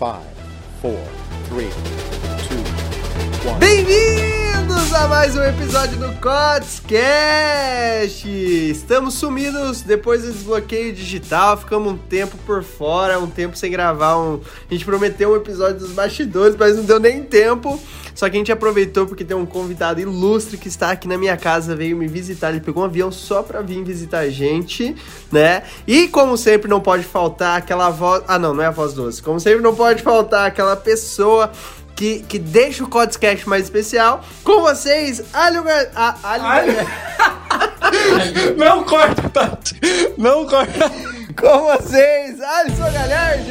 Five, four, three, two, one. Bem-vindos a mais um episódio do Codscast! Estamos sumidos depois do desbloqueio digital, ficamos um tempo por fora, um tempo sem gravar. Um... A gente prometeu um episódio dos bastidores, mas não deu nem tempo. Só que a gente aproveitou porque tem um convidado ilustre que está aqui na minha casa, veio me visitar. Ele pegou um avião só pra vir visitar a gente, né? E como sempre, não pode faltar aquela voz. Ah, não, não é a voz doce. Como sempre, não pode faltar aquela pessoa. Que, que deixa o Codescast mais especial. Com vocês, Alho Gar... Alho Gar- Não corta, Tati! Não corta! Com vocês, Alisson Galhardi!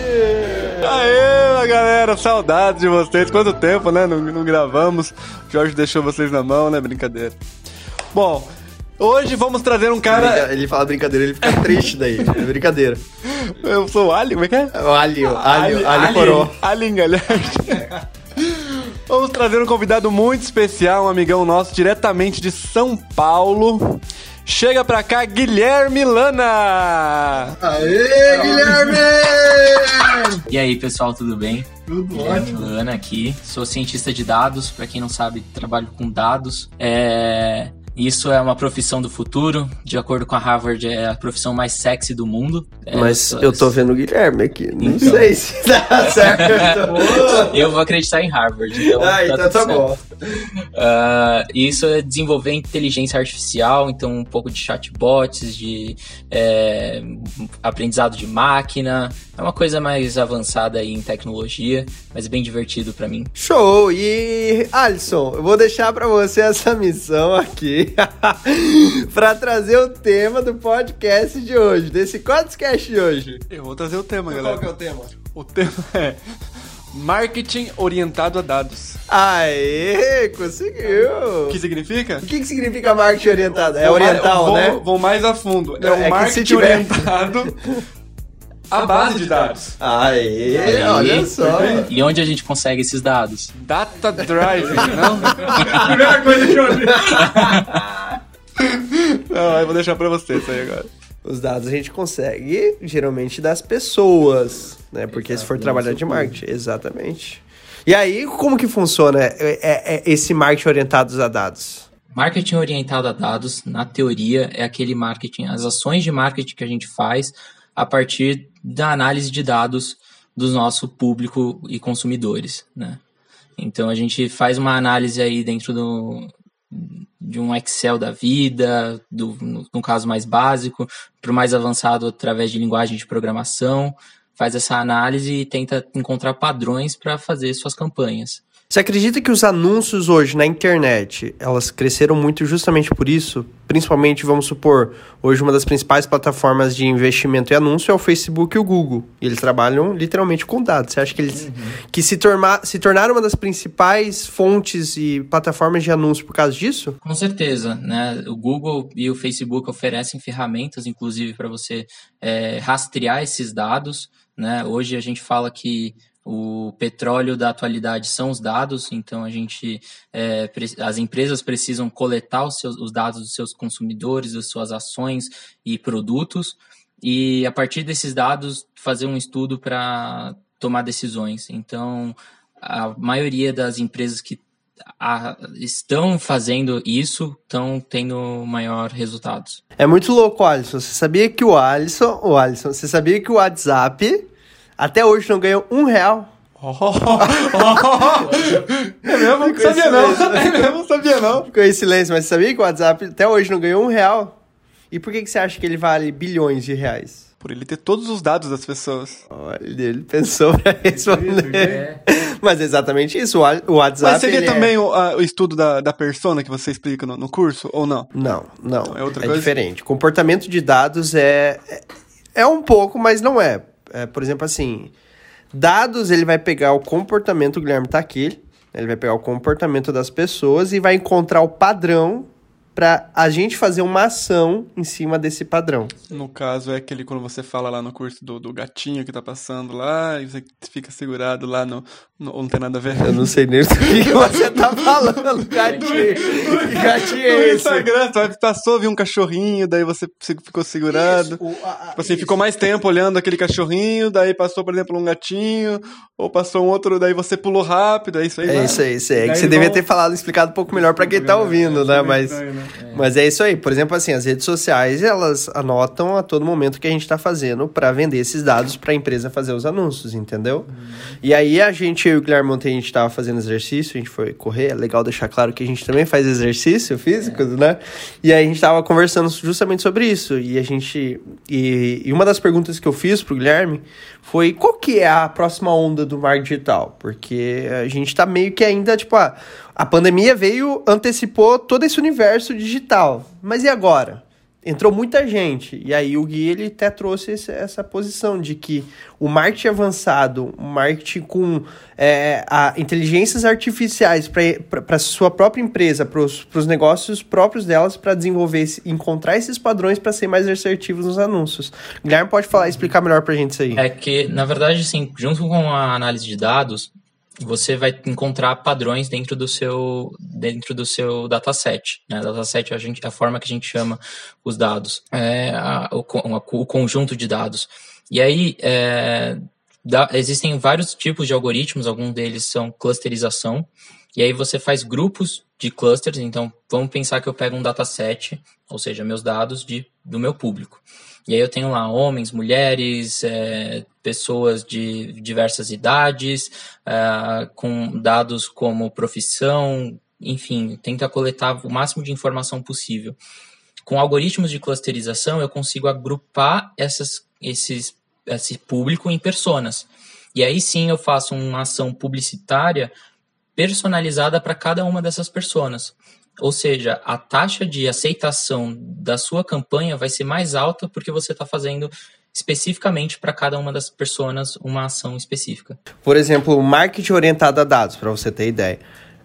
Aê, galera, saudades de vocês. Quanto tempo, né? Não, não gravamos. O Jorge deixou vocês na mão, né? Brincadeira. Bom, hoje vamos trazer um cara. Ele fala brincadeira, ele fica triste daí. É brincadeira. Eu sou o Ali, como é que é? O Alho, Alho, Alho Poró. Alien Galhardi. Vamos trazer um convidado muito especial, um amigão nosso diretamente de São Paulo. Chega pra cá, Guilherme Lana! Aê, Guilherme! E aí, pessoal, tudo bem? Tudo ótimo. Ana aqui. Sou cientista de dados, para quem não sabe, trabalho com dados. É... Isso é uma profissão do futuro. De acordo com a Harvard, é a profissão mais sexy do mundo. É, Mas eu tô vendo o Guilherme aqui. Não Então. sei se tá certo. Eu vou acreditar em Harvard. Então, ah, então tudo tá certo. bom. Ah, isso é desenvolver inteligência artificial, então um pouco de chatbots, de é, aprendizado de máquina. É uma coisa mais avançada aí em tecnologia, mas bem divertido pra mim. Show! E Alisson, eu vou deixar pra você essa missão aqui pra trazer o tema do podcast de hoje, desse podcast de hoje. Eu vou trazer o tema, Qual galera. que é o tema? O tema é Marketing orientado a dados. Aê, conseguiu! O que significa? O que, que significa marketing orientado? É oriental, vou, né? Vou mais a fundo. É é o se marketing tiver- orientado à base de dados. Aê, Aí. olha só. E onde a gente consegue esses dados? Data driving, não? Primeira coisa que eu. Não, eu vou deixar pra você isso aí agora. Os dados a gente consegue geralmente das pessoas, né? Porque se for trabalhar de marketing, exatamente. E aí, como que funciona é, é- é esse marketing orientado a dados? Marketing orientado a dados, na teoria, é aquele marketing, as ações de marketing que a gente faz a partir da análise de dados do nosso público e consumidores, né? Então a gente faz uma análise aí dentro do, de um Excel da vida, do, no, no caso mais básico, para o mais avançado através de linguagem de programação, faz essa análise e tenta encontrar padrões para fazer suas campanhas. Você acredita que os anúncios hoje na internet, elas cresceram muito justamente por isso? Principalmente, vamos supor, hoje uma das principais plataformas de investimento e anúncio é o Facebook e o Google. E eles trabalham literalmente com dados. Você acha que eles que se, tornar, se tornaram uma das principais fontes e plataformas de anúncio por causa disso? Com certeza, né? O Google e o Facebook oferecem ferramentas, inclusive, para você é, rastrear esses dados. Né? Hoje a gente fala que o petróleo da atualidade são os dados, então a gente, é, as empresas precisam coletar os, seus, os dados dos seus consumidores, das suas ações e produtos, e a partir desses dados fazer um estudo para tomar decisões. Então, a maioria das empresas que a- estão fazendo isso estão tendo maior resultados. É muito louco, Alisson. Você sabia que o Alisson, o Alisson, você sabia que o WhatsApp até hoje não ganhou um real? É mesmo? Sabia não. É mesmo? Sabia não. Ficou em silêncio, mas você sabia que o WhatsApp até hoje não ganhou um real? E por que, que você acha que ele vale bilhões de reais? Por ele ter todos os dados das pessoas. Olha, ele pensou pra responder. Mas é exatamente isso, o WhatsApp... Mas seria é- também o, a- o estudo da, da persona que você explica no, no curso, ou não? Não, não, É outra é coisa? diferente. Comportamento de dados é, é, é um pouco, mas não é. É, Por exemplo, assim, dados ele vai pegar o comportamento, o Guilherme tá aqui, ele vai pegar o comportamento das pessoas e vai encontrar o padrão para a gente fazer uma ação em cima desse padrão. No caso, é aquele quando você fala lá no curso do, do gatinho que tá passando lá, e você fica segurado lá no. no não tem nada a ver. Eu não sei nem o que você tá falando, gatinho. Que gatinho é No esse? Instagram, você passou, viu um cachorrinho, daí você ficou segurado. Isso, o- a- a- Tipo assim, isso. ficou mais tempo olhando aquele cachorrinho, daí passou, por exemplo, um gatinho, ou passou um outro, daí você pulou rápido, é isso aí. É vai. isso aí, isso aí. É que você devia vão- ter falado, explicado um pouco melhor pra quem tá ouvindo, né? Mas, Estranho, né? Mas é isso aí. Por exemplo, assim, as redes sociais, elas anotam a todo momento o que a gente tá fazendo pra vender esses dados pra empresa fazer os anúncios, entendeu? E aí a gente, eu e o Guilherme ontem, a gente tava fazendo exercício, a gente foi correr, é legal deixar claro que a gente também faz exercício físico, né? E aí a gente tava conversando justamente sobre isso. E a gente. E, e uma das perguntas que eu fiz pro Guilherme foi qual que é a próxima onda do marketing digital? Porque a gente tá meio que ainda, tipo, a, a pandemia veio, antecipou todo esse universo digital. Mas e agora? Entrou muita gente. E aí o Gui, ele até trouxe esse- essa posição de que o marketing avançado, o marketing com é, a, inteligências artificiais para sua própria empresa, para os negócios próprios delas, para desenvolver, encontrar esses padrões para ser mais assertivos nos anúncios. Guilherme pode falar, explicar melhor pra gente isso aí. É que, na verdade, assim, junto com a análise de dados, você vai encontrar padrões dentro do seu dentro do seu dataset. Né? Dataset é a, gente, a forma que a gente chama os dados, é a- o, o conjunto de dados. E aí é, dá- existem vários tipos de algoritmos, alguns deles são clusterização. E aí você faz grupos de clusters. Então vamos pensar que eu pego um dataset, ou seja, meus dados de, do meu público. E aí eu tenho lá homens, mulheres, é, pessoas de diversas idades, é, com dados como profissão, enfim, tenta coletar o máximo de informação possível. Com algoritmos de clusterização, eu consigo agrupar essas, esses, esse público em personas. E aí sim eu faço uma ação publicitária personalizada para cada uma dessas personas. Ou seja, a taxa de aceitação da sua campanha vai ser mais alta porque você está fazendo especificamente para cada uma das pessoas uma ação específica. Por exemplo, marketing orientado a dados, para você ter ideia.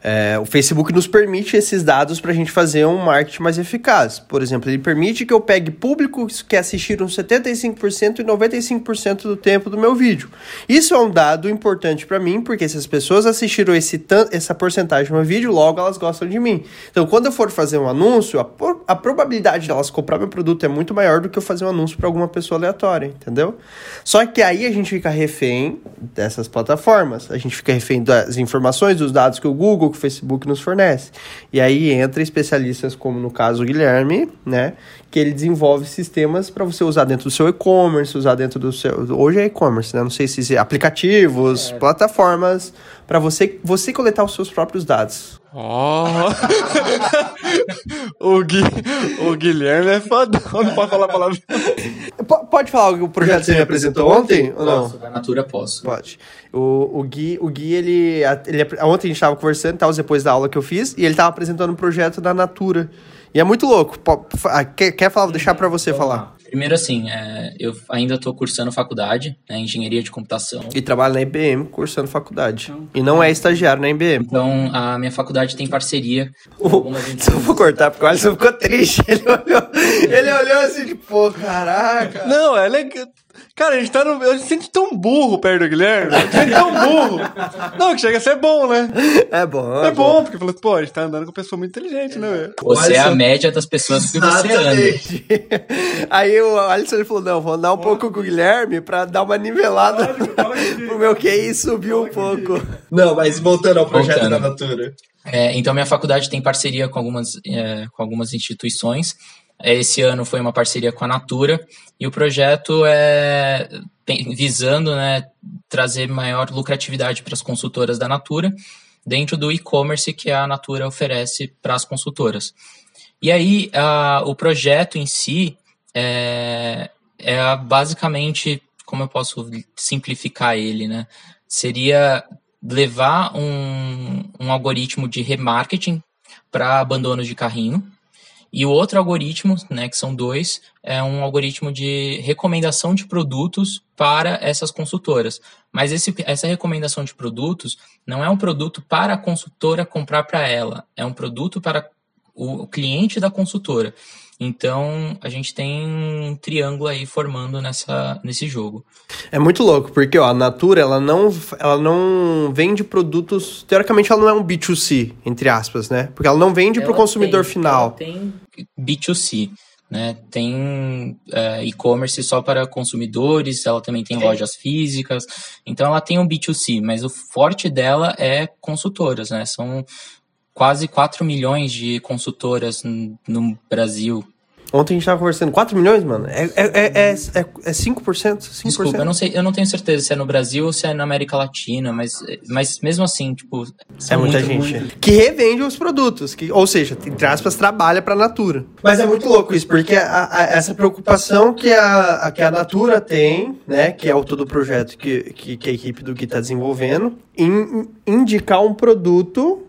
É, o Facebook nos permite esses dados para a gente fazer um marketing mais eficaz. Por exemplo, ele permite que eu pegue públicos que assistiram 75% e 95% do tempo do meu vídeo. Isso é um dado importante para mim, porque se as pessoas assistiram esse essa porcentagem no meu vídeo, logo elas gostam de mim. Então, quando eu for fazer um anúncio, a, a probabilidade delas comprar meu produto é muito maior do que eu fazer um anúncio para alguma pessoa aleatória, entendeu? Só que aí a gente fica refém dessas plataformas. A gente fica refém das informações, dos dados que o Google, o Facebook nos fornece. E aí entra especialistas como no caso o Guilherme, né, que ele desenvolve sistemas para você usar dentro do seu e-commerce, usar dentro do seu, hoje é e-commerce, né? Não sei se é aplicativos, plataformas para você você coletar os seus próprios dados. Ó. o, Gui, o Guilherme é fodão, não pode falar a palavra. P- pode falar o projeto que você me apresentou ontem ou não? Da Natura posso. Pode. O, o Gui, o Gui ele, ele. Ontem a gente tava conversando, tal, depois da aula que eu fiz, e ele tava apresentando um projeto da Natura. E é muito louco. Quer, quer falar? Vou deixar pra você falar. Primeiro, assim, é, eu ainda estou cursando faculdade, né, engenharia de computação. E trabalha na IBM, cursando faculdade. E não é estagiário na IBM. Então, a minha faculdade tem parceria algumas só vou cortar, porque o Alisson ficou triste. Ele olhou, ele olhou assim, tipo, pô, caraca. Não, é legal. Cara, a gente tá no. A gente se sente tão burro perto do Guilherme. A gente se sente tão burro. Não, que chega a ser bom, né? É bom. É bom, porque falou, pô, a gente tá andando com uma pessoa muito inteligente, né, velho? Você é a média das pessoas que você anda. Aí o Alisson ele falou: não, vou andar um pouco com o Guilherme pra dar uma nivelada pro meu QI subir um pouco. Não, mas voltando ao projeto Voltando. da Natura. É, então, minha faculdade tem parceria com algumas, é, com algumas instituições. É, Esse ano foi uma parceria com a Natura e o projeto é visando né, trazer maior lucratividade para as consultoras da Natura dentro do e-commerce que a Natura oferece para as consultoras. E aí, a- o projeto em si é, é basicamente, como eu posso simplificar ele, né? Seria levar um, um algoritmo de remarketing para abandono de carrinho. E o outro algoritmo, né, que são dois, é um algoritmo de recomendação de produtos para essas consultoras. Mas esse, essa recomendação de produtos não é um produto para a consultora comprar para ela, é um produto para o cliente da consultora. Então, a gente tem um triângulo aí formando nessa, nesse jogo. É muito louco, porque ó, a Natura, ela não, ela não vende produtos... Teoricamente, ela não é um B2C, entre aspas, né? Porque ela não vende para o consumidor tem, final. Ela tem B2C, né? Tem é, e-commerce só para consumidores, ela também tem lojas físicas. Então, ela tem um B2C, mas o forte dela é consultoras, né? São quase 4 milhões de consultoras no Brasil. Ontem a gente tava conversando, 4 milhões, mano? É, é, é, é, é 5%? 5%? Desculpa, eu não sei, eu não tenho certeza se é no Brasil ou se é na América Latina, mas, mas mesmo assim, tipo. É muita muito, gente. Muito... Que revende os produtos, que, ou seja, entre aspas, trabalha pra Natura. Mas é muito louco isso, porque a, a, essa preocupação que a, que a Natura tem, né, que é o todo o projeto que, que, que a equipe do Gui tá desenvolvendo, em indicar um produto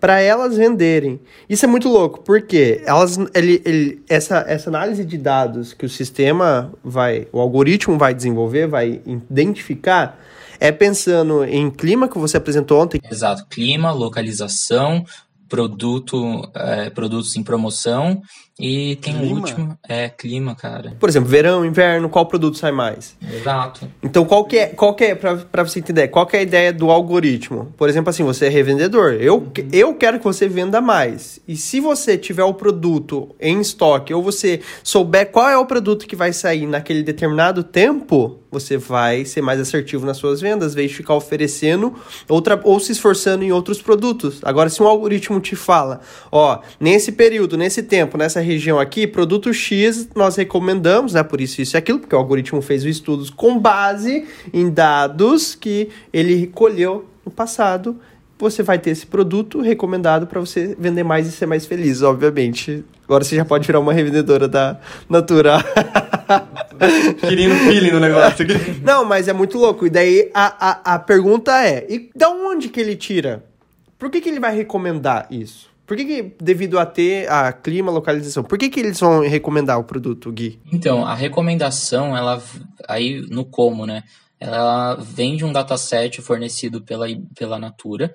para elas venderem. Isso é muito louco, porque elas, ele, ele, essa, essa análise de dados que o sistema vai, o algoritmo vai desenvolver, vai identificar, é pensando em clima que você apresentou ontem. Exato, clima, localização, produto, é, produtos em promoção e tem clima. o último, é clima, cara. Por exemplo, verão, inverno, qual produto sai mais? Exato. Então, qual que é, qual que é para você entender, qual que é a ideia do algoritmo? Por exemplo, assim, você é revendedor, eu, uhum. eu quero que você venda mais. E se você tiver o produto em estoque ou você souber qual é o produto que vai sair naquele determinado tempo, você vai ser mais assertivo nas suas vendas, vez de ficar oferecendo outra, ou se esforçando em outros produtos. Agora, se um algoritmo te fala, ó, nesse período, nesse tempo, nessa região aqui, produto X nós recomendamos, né? Por isso, isso e aquilo, porque o algoritmo fez os estudos com base em dados que ele recolheu no passado. Você vai ter esse produto recomendado para você vender mais e ser mais feliz, obviamente. Agora você já pode virar uma revendedora da Natura. Querendo feeling no negócio aqui. Não, mas é muito louco. E daí a, a, a pergunta é: e da onde que ele tira? Por que, que ele vai recomendar isso? Por que, que, devido a ter a clima, localização, por que, que eles vão recomendar o produto, Gui? Então, a recomendação, ela aí no como, né? Ela vem de um dataset fornecido pela, pela Natura,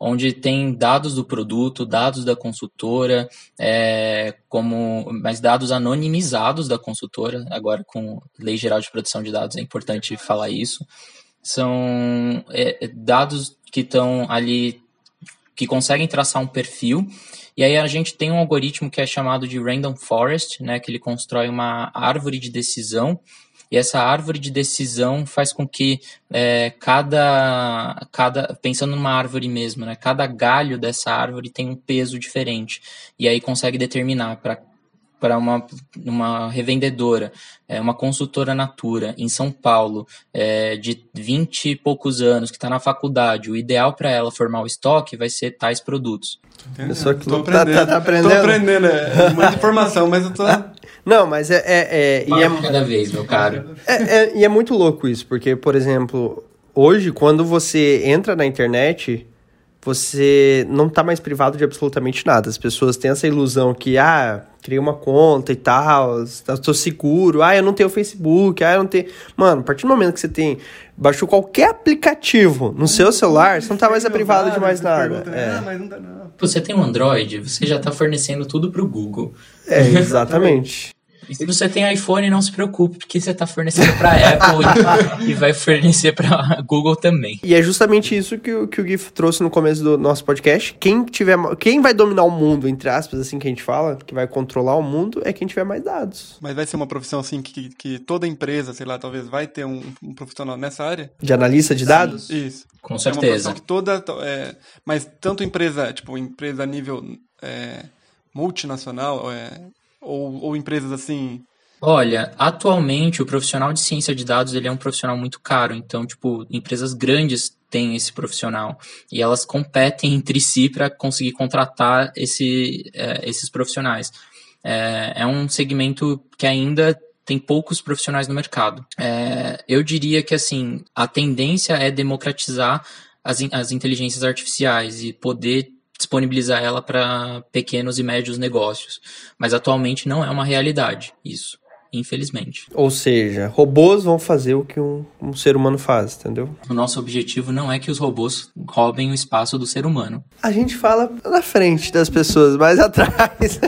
onde tem dados do produto, dados da consultora, é, como mas dados anonimizados da consultora. Agora, com Lei Geral de Proteção de Dados, é importante falar isso. São é, dados que estão ali que conseguem traçar um perfil. E aí a gente tem um algoritmo que é chamado de Random Forest, né, que ele constrói uma árvore de decisão. E essa árvore de decisão faz com que é, cada, cada, pensando numa árvore mesmo, né, cada galho dessa árvore tem um peso diferente. E aí consegue determinar para para uma, uma revendedora, é, uma consultora Natura em São Paulo, é, de 20 e poucos anos, que está na faculdade, o ideal para ela formar o estoque vai ser tais produtos. Pessoa que tô aprendendo. Tá, tá, aprendendo. Tô aprendendo, é muita informação, mas eu tô. Não, mas é. é, é e é cada vez, meu caro. É, é, e é muito louco isso, porque, por exemplo, hoje, quando você entra na internet, você não tá mais privado de absolutamente nada. As pessoas têm essa ilusão que, ah, criei uma conta e tal, estou seguro, ah, eu não tenho Facebook, ah, eu não tenho. Mano, a partir do momento que você tem. Baixou qualquer aplicativo no seu celular, você não tá mais privado de mais nada. é. Ah, mas não tá, não. Você tem um Android, você já tá fornecendo tudo pro Google. É, exatamente. E se você tem iPhone, não se preocupe, porque você está fornecendo para Apple e, vai fornecer para Google também. E é justamente isso que, o, que o GIF trouxe no começo do nosso podcast. Quem tiver, quem vai dominar o mundo, entre aspas, assim que a gente fala, que vai controlar o mundo, é quem tiver mais dados. Mas vai ser uma profissão assim que, que toda empresa, sei lá, talvez vai ter um, um profissional nessa área? De analista de dados? Sim, isso. Com certeza. É que toda, é, mas tanto empresa, tipo, empresa a nível é, multinacional, é, ou, ou empresas assim? Olha, atualmente o profissional de ciência de dados ele é um profissional muito caro, então tipo empresas grandes têm esse profissional e elas competem entre si para conseguir contratar esse, é, esses profissionais. É, é, um segmento que ainda tem poucos profissionais no mercado. É, eu diria que assim a tendência é democratizar as, as inteligências artificiais e poder disponibilizar ela para pequenos e médios negócios. Mas atualmente não é uma realidade isso. infelizmente. Ou seja, robôs vão fazer o que um, um ser humano faz, entendeu? O nosso objetivo não é que os robôs roubem o espaço do ser humano. A gente fala na frente das pessoas, mais atrás.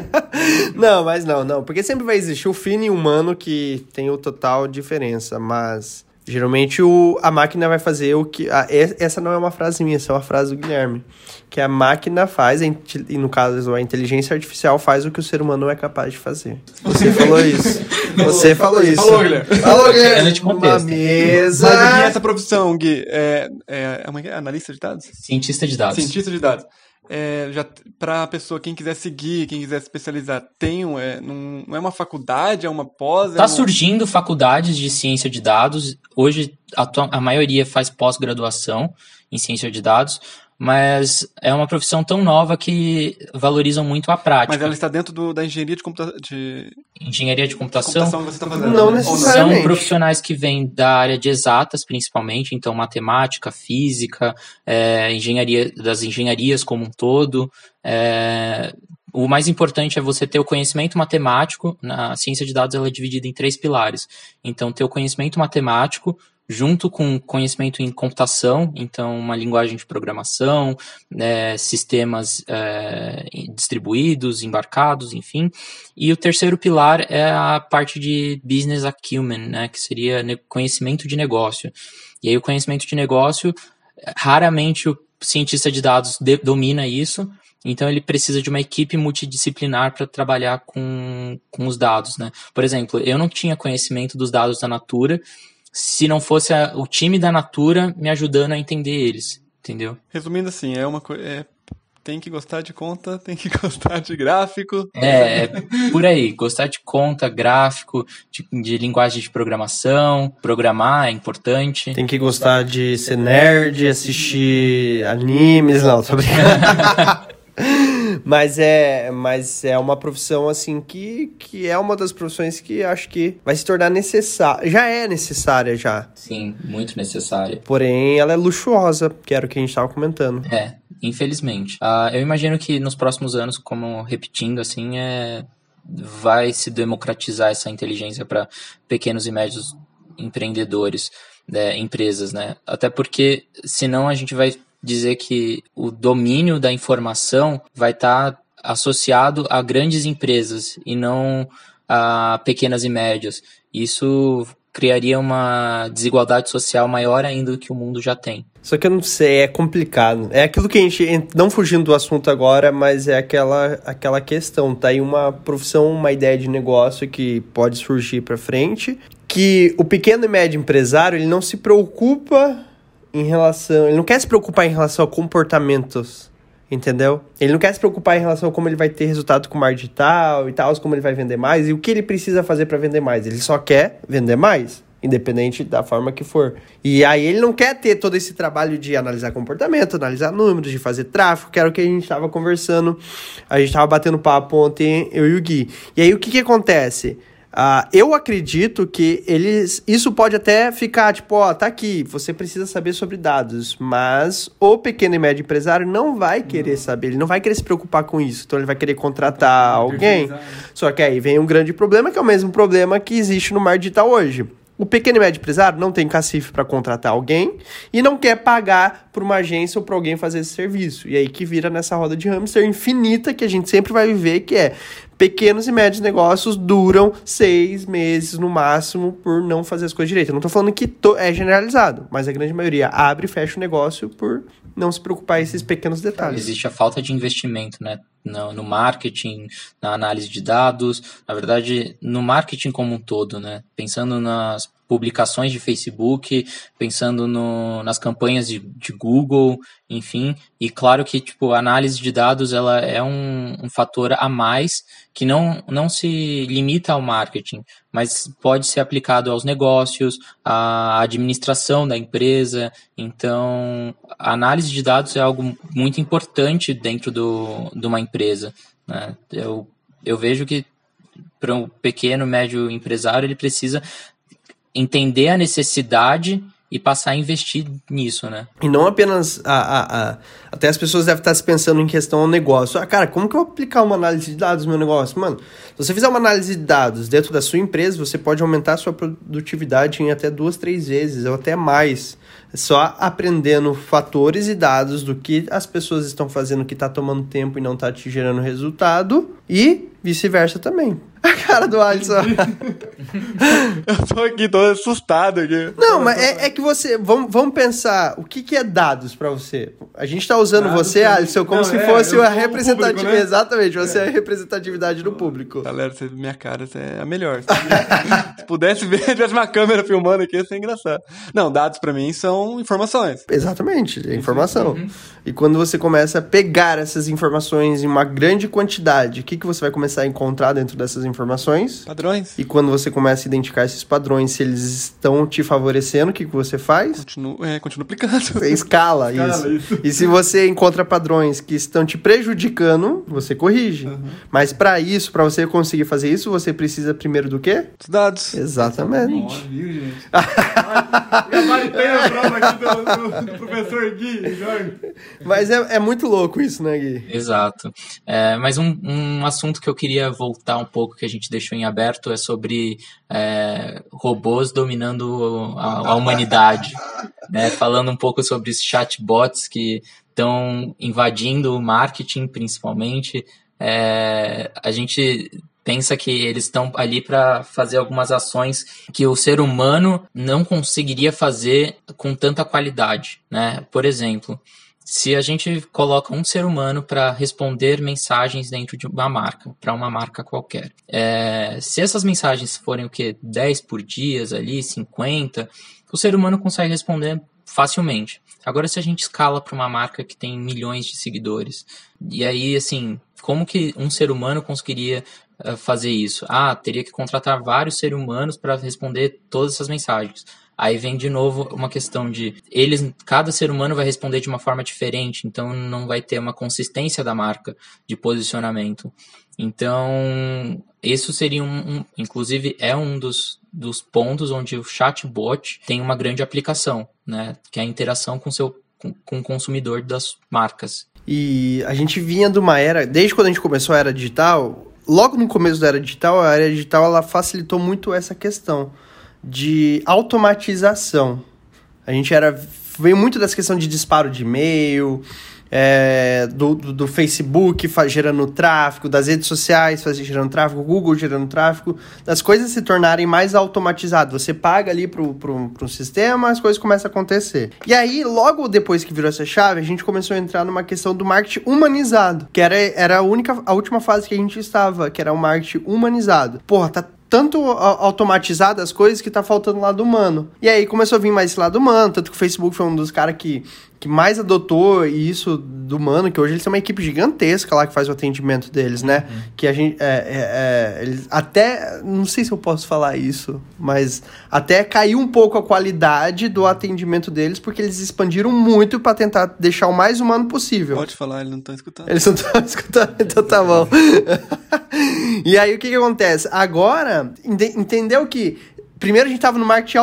não, mas não, não. Porque sempre vai existir o fino e humano que tem o total diferença, mas Geralmente o, a máquina vai fazer o que. A, essa não é uma frase minha, essa é uma frase do Guilherme. Que a máquina faz, e no caso a inteligência artificial faz o que o ser humano não é capaz de fazer. Você falou isso. Você falou isso. Falou, Guilherme. Falou, Guilherme. de contexto. Uma mesa. Mas e essa profissão, Gui? É, é, é, uma, é analista de dados? Cientista de dados. Cientista de dados. É, já para a pessoa, quem quiser seguir, quem quiser se especializar, tem um, é, não, não é uma faculdade, é uma pós? Está é uma... surgindo faculdades de ciência de dados. Hoje a, a maioria faz pós-graduação em ciência de dados, mas é uma profissão tão nova que valorizam muito a prática. Mas ela está dentro do, da engenharia de computação. De... Engenharia de computação? computação que você está fazendo, Não né? necessariamente. São profissionais que vêm da área de exatas, principalmente, então matemática, física, é, engenharia das engenharias como um todo. É, o mais importante é você ter o conhecimento matemático. Na ciência de dados ela é dividida em três pilares. Então, ter o conhecimento matemático, junto com conhecimento em computação, então uma linguagem de programação, é, sistemas é, distribuídos, embarcados, enfim. E o terceiro pilar é a parte de business acumen, né, que seria conhecimento de negócio. E aí o conhecimento de negócio, raramente o cientista de dados de, domina isso, então ele precisa de uma equipe multidisciplinar para trabalhar com, com os dados, né? Por exemplo, eu não tinha conhecimento dos dados da Natura, se não fosse a, o time da Natura me ajudando a entender eles, entendeu? Resumindo assim, é uma coisa. É, tem que gostar de conta, tem que gostar de gráfico. É, é por aí, gostar de conta, gráfico, de, de, linguagem de programação, programar é importante. Tem que gostar de ser nerd, assistir animes, não, tô brincando. mas é, mas é uma profissão assim que, que é uma das profissões que acho que vai se tornar necessária. Já é necessária já. Sim, muito necessária. Porém, ela é luxuosa, que era o que a gente estava comentando. É, infelizmente. Uh, eu imagino que nos próximos anos, como repetindo assim, é vai se democratizar essa inteligência para pequenos e médios empreendedores, né, empresas, né? Até porque senão a gente vai dizer que o domínio da informação vai estar tá associado a grandes empresas e não a pequenas e médias. Isso criaria uma desigualdade social maior ainda do que o mundo já tem. Só que eu não sei, é complicado. É aquilo que a gente, não fugindo do assunto agora, mas é aquela, aquela questão. Tá aí uma profissão, uma ideia de negócio que pode surgir para frente, que o pequeno e médio empresário, ele não se preocupa em relação. Ele não quer se preocupar em relação a comportamentos. Entendeu? Ele não quer se preocupar em relação a como ele vai ter resultado com o mar digital e tal, como ele vai vender mais e o que ele precisa fazer para vender mais. Ele só quer vender mais, independente da forma que for. E aí ele não quer ter todo esse trabalho de analisar comportamento, analisar números, de fazer tráfego, que era o que a gente estava conversando. A gente estava batendo papo ontem, eu e o Gui. E aí o que, que acontece? Uh, eu acredito que eles. Isso pode até ficar tipo, ó, tá aqui, você precisa saber sobre dados, mas o pequeno e médio empresário não vai querer não. saber, ele não vai querer se preocupar com isso, então ele vai querer contratar alguém. Só que aí vem um grande problema, que é o mesmo problema que existe no mar digital hoje. O pequeno e médio empresário não tem cacife para contratar alguém e não quer pagar por uma agência ou para alguém fazer esse serviço. E aí que vira nessa roda de hamster infinita que a gente sempre vai viver, que é pequenos e médios negócios duram seis meses no máximo por não fazer as coisas direito. Eu não estou falando que é generalizado, mas a grande maioria abre e fecha o negócio por não se preocupar esses pequenos detalhes. Existe a falta de investimento, né? No, no, marketing, na análise de dados, na verdade, no marketing como um todo, né? Pensando nas publicações de Facebook, pensando no, nas campanhas de, de, Google, enfim. E claro que, tipo, a análise de dados, ela é um, um fator a mais que não, não se limita ao marketing, mas pode ser aplicado aos negócios, à administração da empresa. Então, a análise de dados é algo muito importante dentro do, de uma empresa. Né? Eu, eu vejo que para um pequeno, médio empresário, ele precisa entender a necessidade e passar a investir nisso, né? E não apenas a, a, a, até as pessoas devem estar se pensando em questão ao negócio. Ah, cara, como que eu vou aplicar uma análise de dados no meu negócio? Mano, se você fizer uma análise de dados dentro da sua empresa, você pode aumentar a sua produtividade em até duas, três vezes, ou até mais. Só aprendendo fatores e dados do que as pessoas estão fazendo que está tomando tempo e não está te gerando resultado. E vice-versa também. A cara do Alisson. eu tô aqui todo assustado aqui. Não, mas é, é que você. Vamos, vamos pensar o que, que é dados para você. A gente tá usando dados você, Alisson, como não, se é, fosse a representatividade. Né? Exatamente, você é. é. a representatividade do público. Galera, você, minha cara você é a melhor. se pudesse ver, tivesse uma câmera filmando aqui, ia ser engraçado. Não, dados para mim são informações. Exatamente, é informação. Uhum. E quando você começa a pegar essas informações em uma grande quantidade, o que, que você vai começar a encontrar dentro dessas informações? Padrões. E quando você começa a identificar esses padrões, se eles estão te favorecendo, o que, que você faz? Continua, é, continua aplicando. Você escala, escala isso. isso. E se você encontra padrões que estão te prejudicando, você corrige. Uhum. Mas para isso, para você conseguir fazer isso, você precisa primeiro do quê? Dos dados. Exatamente. Viu, gente? Gabaritei a prova aqui do, do, do, professor Gui, Jorge. Mas é, é muito louco isso, né, Gui? Exato. É, mas um, um assunto que eu queria voltar um pouco, que a gente deixou em aberto é sobre é, robôs dominando a, a humanidade, né? Falando um pouco sobre os chatbots que estão invadindo o marketing, principalmente. É, a gente pensa que eles estão ali para fazer algumas ações que o ser humano não conseguiria fazer com tanta qualidade, né? Por exemplo, se a gente coloca um ser humano para responder mensagens dentro de uma marca, para uma marca qualquer, é, se essas mensagens forem o que 10 por dia ali, 50, o ser humano consegue responder facilmente. Agora, se a gente escala para uma marca que tem milhões de seguidores, e aí, assim, como que um ser humano conseguiria fazer isso? Ah, teria que contratar vários seres humanos para responder todas essas mensagens. Aí vem de novo uma questão de eles, cada ser humano vai responder de uma forma diferente, então não vai ter uma consistência da marca de posicionamento. Então, isso seria um, um inclusive é um dos, dos pontos onde o chatbot tem uma grande aplicação, né, que é a interação com seu com, com o consumidor das marcas. E a gente vinha de uma era, desde quando a gente começou a era digital, logo no começo da era digital, a era digital ela facilitou muito essa questão de automatização. A gente era veio muito dessa questão de disparo de e-mail, é, do, do, do, Facebook gerando tráfego, das redes sociais gerando tráfego, Google gerando tráfego, das coisas se tornarem mais automatizadas. Você paga ali pro, pro sistema, as coisas começam a acontecer. E aí, logo depois que virou essa chave, a gente começou a entrar numa questão do marketing humanizado, que era, era a única, a última fase que a gente estava, que era o marketing humanizado. Porra, tá tanto automatizado as coisas que tá faltando lado humano. E aí começou a vir mais esse lado humano, tanto que o Facebook foi um dos caras que que mais adotou isso do Mano, que hoje eles têm uma equipe gigantesca lá que faz o atendimento deles, né? Uhum. Que a gente. É, é, é, eles até. Não sei se eu posso falar isso, mas até caiu um pouco a qualidade do atendimento deles, porque eles expandiram muito para tentar deixar o mais humano possível. Pode falar, eles não estão escutando. Eles não estão escutando, então tá bom. e aí o que, que acontece? Agora, entendeu que primeiro a gente estava no marketing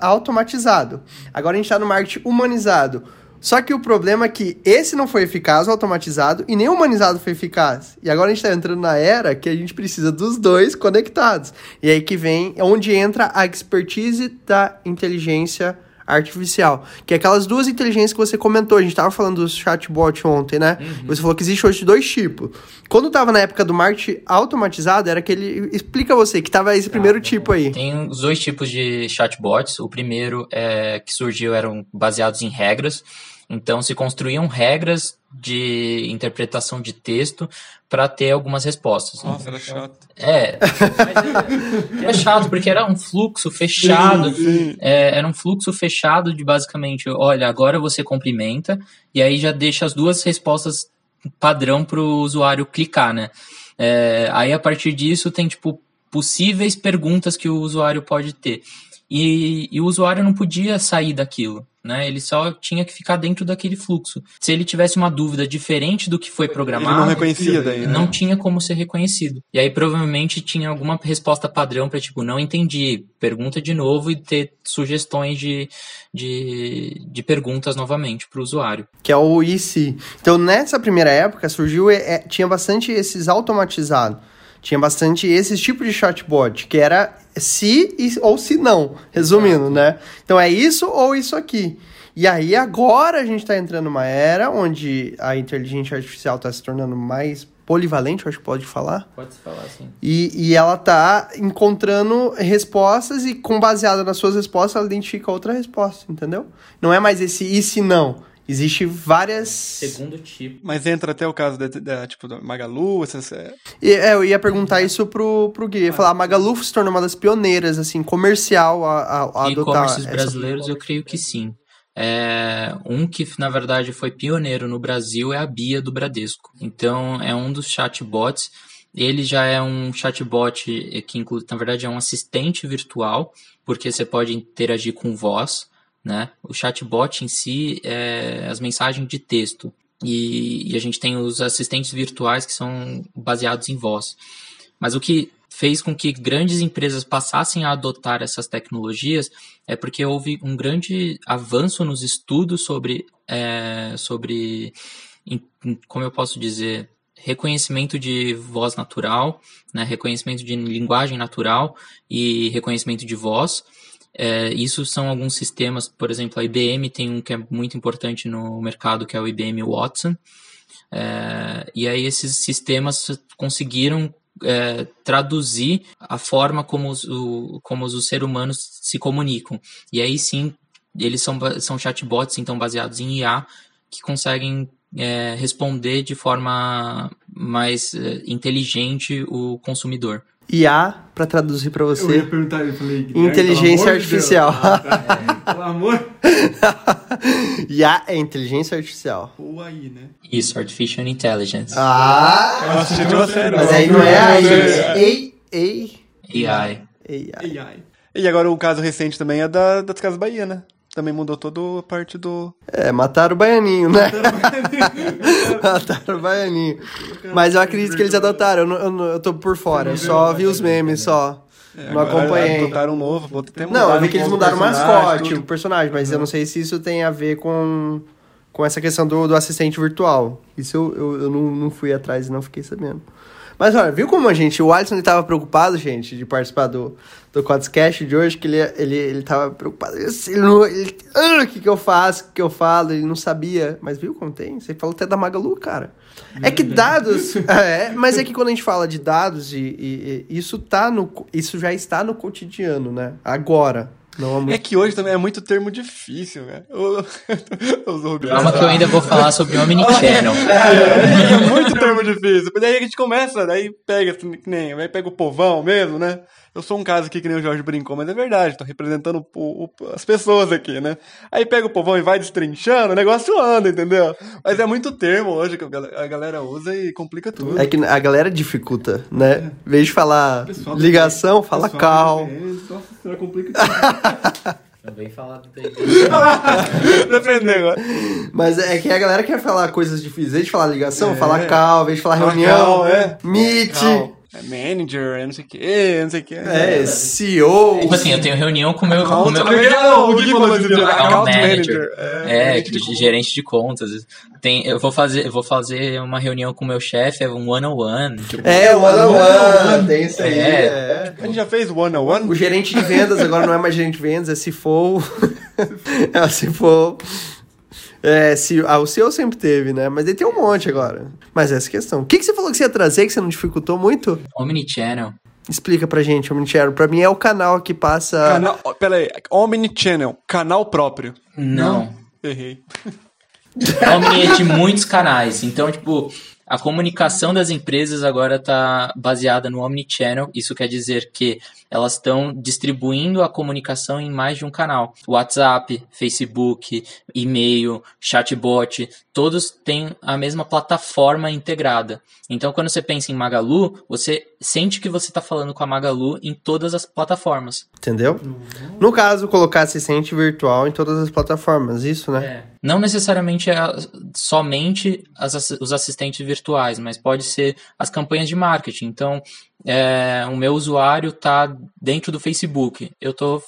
automatizado, agora a gente está no marketing humanizado. Só que o problema é que esse não foi eficaz, o automatizado, e nem o humanizado foi eficaz. E agora a gente está entrando na era que a gente precisa dos dois conectados. E aí que vem onde entra a expertise da inteligência artificial. Que é aquelas duas inteligências que você comentou. A gente estava falando dos chatbot ontem, né? Uhum. Você falou que existe hoje dois tipos. Quando estava na época do marketing automatizado, era aquele. Explica você, que tava esse ah, primeiro tipo aí. Tem os dois tipos de chatbots. O primeiro é, que surgiu eram baseados em regras. Então se construíam regras de interpretação de texto para ter algumas respostas. Nossa, era chato. É, é, é, chato porque era um fluxo fechado. Sim, sim. É, era um fluxo fechado de basicamente, olha, agora você cumprimenta e aí já deixa as duas respostas padrão para o usuário clicar, né? É, aí a partir disso tem tipo possíveis perguntas que o usuário pode ter e, e o usuário não podia sair daquilo né? Ele só tinha que ficar dentro daquele fluxo. Se ele tivesse uma dúvida diferente do que foi Ele programado, não reconhecia daí, né? não tinha como ser reconhecido. E aí provavelmente tinha alguma resposta padrão para tipo, não entendi, pergunta de novo e ter sugestões de, de, de perguntas novamente para o usuário. que é o IC. Então, nessa primeira época, surgiu, é, é, tinha bastante esses automatizados. Tinha bastante esse tipo de chatbot, que era se ou se não, resumindo, né? Então, é isso ou isso aqui. E aí, agora a gente está entrando numa era onde a inteligência artificial está se tornando mais polivalente, eu acho que pode falar. Pode se falar assim. E, e ela tá encontrando respostas e, com baseada nas suas respostas, ela identifica outra resposta, entendeu? Não é mais esse e se não. Existe várias. Segundo tipo. Mas entra até o caso da, da, tipo, da Magalu, essas, é, E, é, eu ia perguntar isso pro, pro Gui. Eu ia falar, a Magalu se tornou uma das pioneiras, assim, comercial a, a, a adotar. E-commerces essa- brasileiros, eu creio que sim. É, um que, na verdade, foi pioneiro no Brasil é a Bia do Bradesco. Então, é um dos chatbots. Ele já é um chatbot eh, que, inclui, na verdade, é um assistente virtual, porque você pode interagir com voz, né? O chatbot em si é as mensagens de texto. E, e a gente tem os assistentes virtuais que são baseados em voz. Mas o que fez com que grandes empresas passassem a adotar essas tecnologias é porque houve um grande avanço nos estudos sobre, é, sobre como eu posso dizer, reconhecimento de voz natural, né, reconhecimento de linguagem natural e reconhecimento de voz. É, isso são alguns sistemas, por exemplo, a IBM tem um que é muito importante no mercado, que é o IBM Watson. É, e aí esses sistemas conseguiram é, traduzir a forma como os, o, como os seres humanos se comunicam. E aí sim, eles são, são chatbots, então, baseados em IA, que conseguem é, responder de forma mais é, inteligente o consumidor. IA, pra traduzir pra Eu ia você. perguntar, eu falei. Inteligência de artificial. Ah, tá. Pelo amor. IA é inteligência artificial. Ou aí, né? Isso, Artificial Intelligence. Ah! Eu assisti uma série. Mas aí não é AI, é ei, ei, AI. AI. AI. E agora o caso recente também é da, das Casas Bahia, né? Também mudou toda a parte do. É, mataram o baianinho, né? mataram o baianinho. Mas eu acredito que eles adotaram, eu, não- eu, tô por fora, eu só vi os memes, só. Não acompanhei. Adotaram um novo, vou ter Não, eu vi que eles mudaram o mascote, tudo. o personagem, mas eu não sei se isso tem a ver com, com essa questão do, do assistente virtual. Isso eu, eu, eu não, não fui atrás e não fiquei sabendo. Mas olha, viu como a gente, o Alisson ele tava preocupado, gente, de participar do, do Quadscast de hoje, que ele, ele, ele tava preocupado. Ele, não- ele, ah, o que que eu faço, o que que eu falo, ele não sabia. Mas viu como tem? Você falou até da Magalu, cara. É que dados, é, mas é que quando a gente fala de dados, e, e- e isso, tá no, isso já está no cotidiano, né? Agora. Muito É que hoje também é muito termo difícil, velho. Eu- eu uso o Calma que eu ainda vou falar sobre o Omnichannel. É muito termo difícil. Daí a gente começa, daí pega, que nem, aí pega o povão mesmo, né? Eu sou um caso aqui que nem o Jorge brincou, mas é verdade, tô representando o- o- as pessoas aqui, né? Aí pega o povão e vai destrinchando, o negócio anda, entendeu? Mas é muito termo hoje que a gal- a galera usa e complica tudo. É que a galera dificulta, né? Em vez de falar Pessoal- ligação, fala cal. DPS, Nossa senhora, complica tudo. Também falar do Depende agora. Mas é que a galera quer falar coisas difíceis. Em vez de falar ligação, É. fala cal. Em vez de falar Fala reunião, cal, é. meet. Cal. É manager, é não sei o que, não sei o que. É, CEO. Tipo assim, eu tenho reunião com o meu, com o meu não, o Gui falou dia, account manager. manager. É, gerente de de gerente de contas. Tem, eu vou fazer, eu vou fazer uma reunião com o meu chefe, é um one on one. Tipo, É, one on one. Tem isso aí. É. é. A gente já fez one on one? O gerente de vendas agora não é mais gerente de vendas, é CFO. é o CFO. É, se, ah, o CEO sempre teve, né? Mas ele tem um monte agora. Mas essa questão. O que, que você falou que você ia trazer que você não dificultou muito? Omnichannel. Explica pra gente, Omnichannel. Pra mim é o canal que passa. Canal, pera aí, Omnichannel, canal próprio. Não. Errei. Omni é de muitos canais. Então, tipo, A comunicação das empresas agora está baseada no omnichannel. Isso quer dizer que elas estão distribuindo a comunicação em mais de um canal. WhatsApp, Facebook, e-mail, chatbot, todos têm a mesma plataforma integrada. Então, quando você pensa em Magalu, você sente que você está falando com a Magalu em todas as plataformas. Entendeu? No caso, colocar assistente virtual em todas as plataformas, isso, né? Não necessariamente é somente as os assistentes virtuais, mas pode ser as campanhas de marketing. Então, é, o meu usuário está dentro do Facebook, eu estou